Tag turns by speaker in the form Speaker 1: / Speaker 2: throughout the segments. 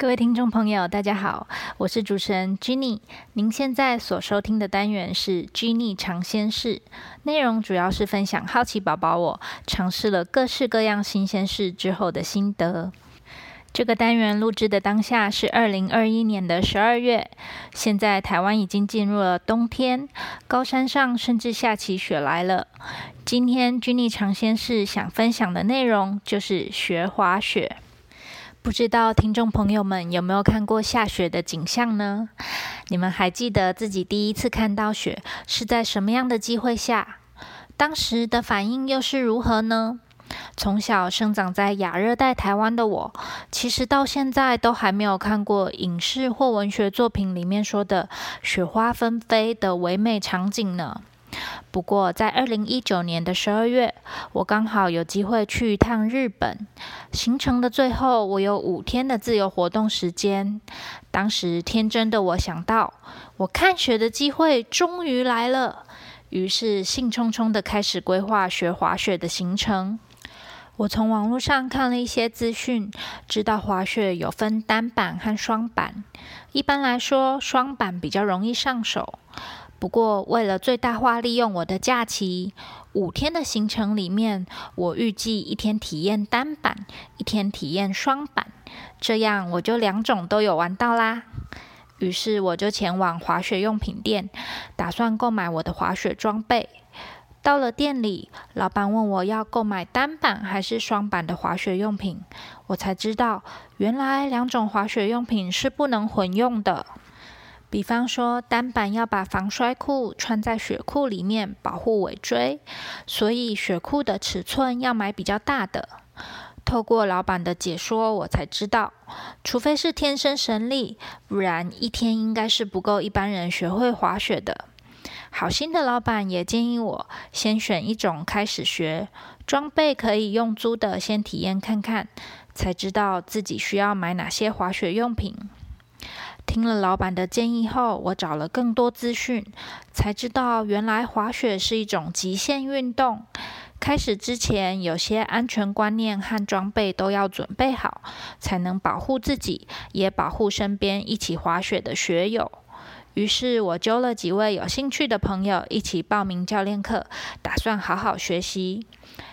Speaker 1: 各位听众朋友，大家好，我是主持人 Jenny。您现在所收听的单元是 Jenny 尝鲜室，内容主要是分享好奇宝宝我尝试了各式各样新鲜事之后的心得。这个单元录制的当下是二零二一年的十二月，现在台湾已经进入了冬天，高山上甚至下起雪来了。今天 Jenny 尝鲜室想分享的内容就是学滑雪。不知道听众朋友们有没有看过下雪的景象呢？你们还记得自己第一次看到雪是在什么样的机会下？当时的反应又是如何呢？从小生长在亚热带台湾的我，其实到现在都还没有看过影视或文学作品里面说的雪花纷飞的唯美场景呢。不过，在二零一九年的十二月，我刚好有机会去一趟日本。行程的最后，我有五天的自由活动时间。当时天真的我想到，我看雪的机会终于来了，于是兴冲冲的开始规划学滑雪的行程。我从网络上看了一些资讯，知道滑雪有分单板和双板。一般来说，双板比较容易上手。不过，为了最大化利用我的假期，五天的行程里面，我预计一天体验单板，一天体验双板，这样我就两种都有玩到啦。于是我就前往滑雪用品店，打算购买我的滑雪装备。到了店里，老板问我要购买单板还是双板的滑雪用品，我才知道原来两种滑雪用品是不能混用的。比方说，单板要把防摔裤穿在雪裤里面保护尾椎，所以雪裤的尺寸要买比较大的。透过老板的解说，我才知道，除非是天生神力，不然一天应该是不够一般人学会滑雪的。好心的老板也建议我先选一种开始学，装备可以用租的先体验看看，才知道自己需要买哪些滑雪用品。听了老板的建议后，我找了更多资讯，才知道原来滑雪是一种极限运动。开始之前，有些安全观念和装备都要准备好，才能保护自己，也保护身边一起滑雪的雪友。于是我揪了几位有兴趣的朋友一起报名教练课，打算好好学习。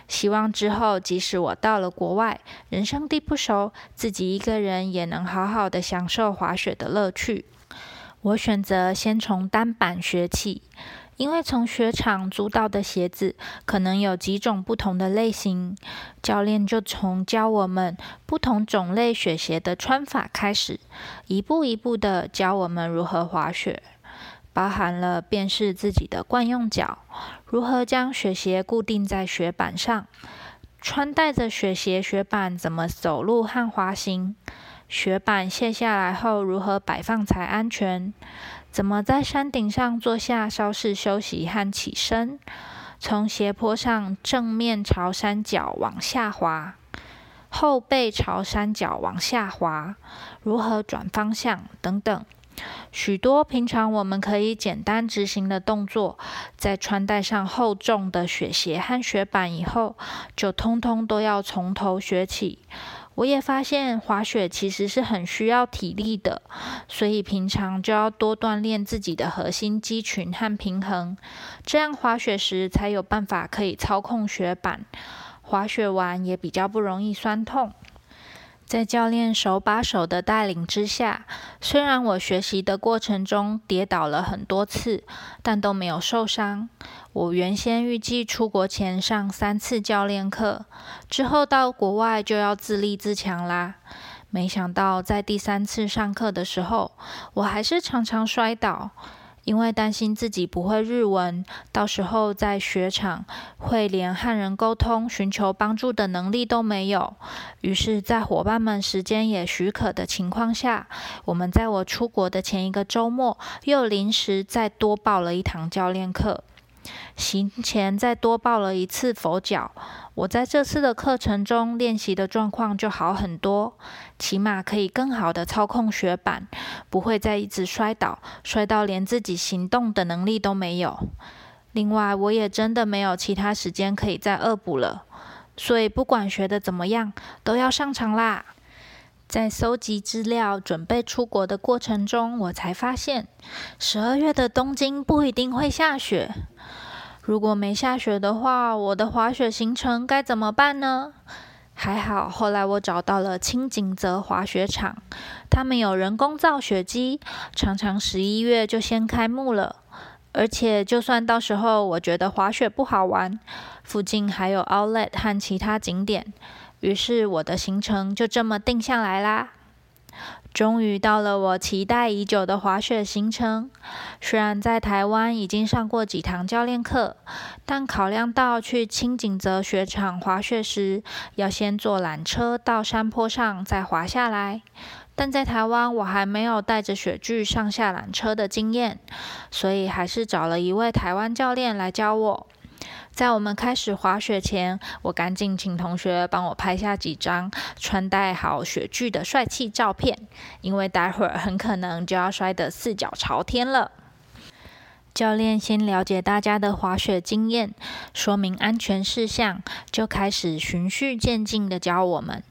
Speaker 1: 希望之后，即使我到了国外，人生地不熟，自己一个人也能好好的享受滑雪的乐趣。我选择先从单板学起，因为从雪场租到的鞋子可能有几种不同的类型，教练就从教我们不同种类雪鞋的穿法开始，一步一步的教我们如何滑雪。包含了辨识自己的惯用脚，如何将雪鞋固定在雪板上，穿戴着雪鞋雪板怎么走路和滑行，雪板卸下来后如何摆放才安全，怎么在山顶上坐下稍事休息和起身，从斜坡上正面朝山脚往下滑，后背朝山脚往下滑，如何转方向等等。许多平常我们可以简单执行的动作，在穿戴上厚重的雪鞋和雪板以后，就通通都要从头学起。我也发现滑雪其实是很需要体力的，所以平常就要多锻炼自己的核心肌群和平衡，这样滑雪时才有办法可以操控雪板，滑雪完也比较不容易酸痛。在教练手把手的带领之下，虽然我学习的过程中跌倒了很多次，但都没有受伤。我原先预计出国前上三次教练课，之后到国外就要自立自强啦。没想到在第三次上课的时候，我还是常常摔倒。因为担心自己不会日文，到时候在雪场会连和人沟通、寻求帮助的能力都没有，于是，在伙伴们时间也许可的情况下，我们在我出国的前一个周末又临时再多报了一堂教练课。行前再多报了一次佛脚，我在这次的课程中练习的状况就好很多，起码可以更好的操控雪板，不会再一直摔倒，摔到连自己行动的能力都没有。另外，我也真的没有其他时间可以再恶补了，所以不管学的怎么样，都要上场啦。在搜集资料、准备出国的过程中，我才发现，十二月的东京不一定会下雪。如果没下雪的话，我的滑雪行程该怎么办呢？还好，后来我找到了青井泽滑雪场，他们有人工造雪机，常常十一月就先开幕了。而且，就算到时候我觉得滑雪不好玩，附近还有 Outlet 和其他景点，于是我的行程就这么定下来啦。终于到了我期待已久的滑雪行程。虽然在台湾已经上过几堂教练课，但考量到去青井泽雪场滑雪时，要先坐缆车到山坡上再滑下来。但在台湾我还没有带着雪具上下缆车的经验，所以还是找了一位台湾教练来教我。在我们开始滑雪前，我赶紧请同学帮我拍下几张穿戴好雪具的帅气照片，因为待会儿很可能就要摔得四脚朝天了。教练先了解大家的滑雪经验，说明安全事项，就开始循序渐进的教我们。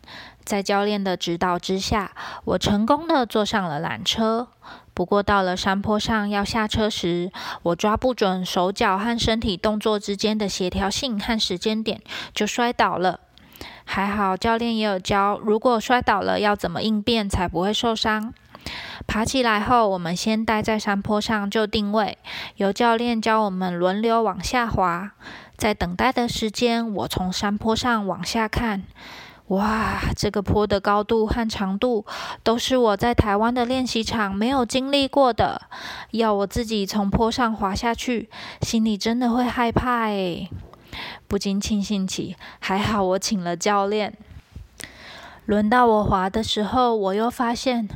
Speaker 1: 在教练的指导之下，我成功的坐上了缆车。不过到了山坡上要下车时，我抓不准手脚和身体动作之间的协调性和时间点，就摔倒了。还好教练也有教，如果摔倒了要怎么应变才不会受伤。爬起来后，我们先待在山坡上就定位，由教练教我们轮流往下滑。在等待的时间，我从山坡上往下看。哇，这个坡的高度和长度都是我在台湾的练习场没有经历过的，要我自己从坡上滑下去，心里真的会害怕诶。不禁庆幸起，还好我请了教练。轮到我滑的时候，我又发现，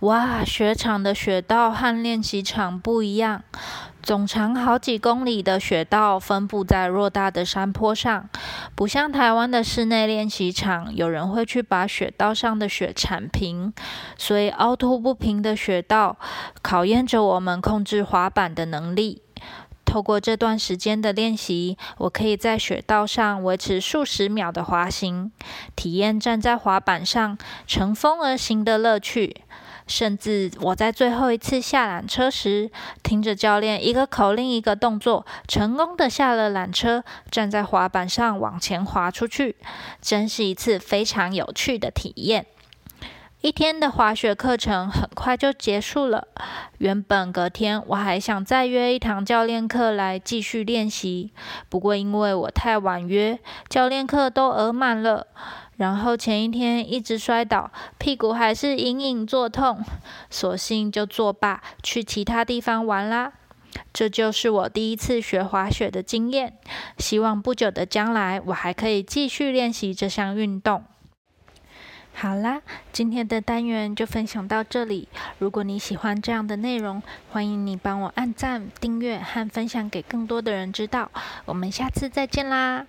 Speaker 1: 哇，雪场的雪道和练习场不一样。总长好几公里的雪道分布在偌大的山坡上，不像台湾的室内练习场，有人会去把雪道上的雪铲平。所以凹凸不平的雪道考验着我们控制滑板的能力。透过这段时间的练习，我可以在雪道上维持数十秒的滑行，体验站在滑板上乘风而行的乐趣。甚至我在最后一次下缆车时，听着教练一个口令一个动作，成功的下了缆车，站在滑板上往前滑出去，真是一次非常有趣的体验。一天的滑雪课程很快就结束了。原本隔天我还想再约一堂教练课来继续练习，不过因为我太晚约，教练课都额满了。然后前一天一直摔倒，屁股还是隐隐作痛，索性就作罢，去其他地方玩啦。这就是我第一次学滑雪的经验。希望不久的将来，我还可以继续练习这项运动。好啦，今天的单元就分享到这里。如果你喜欢这样的内容，欢迎你帮我按赞、订阅和分享给更多的人知道。我们下次再见啦！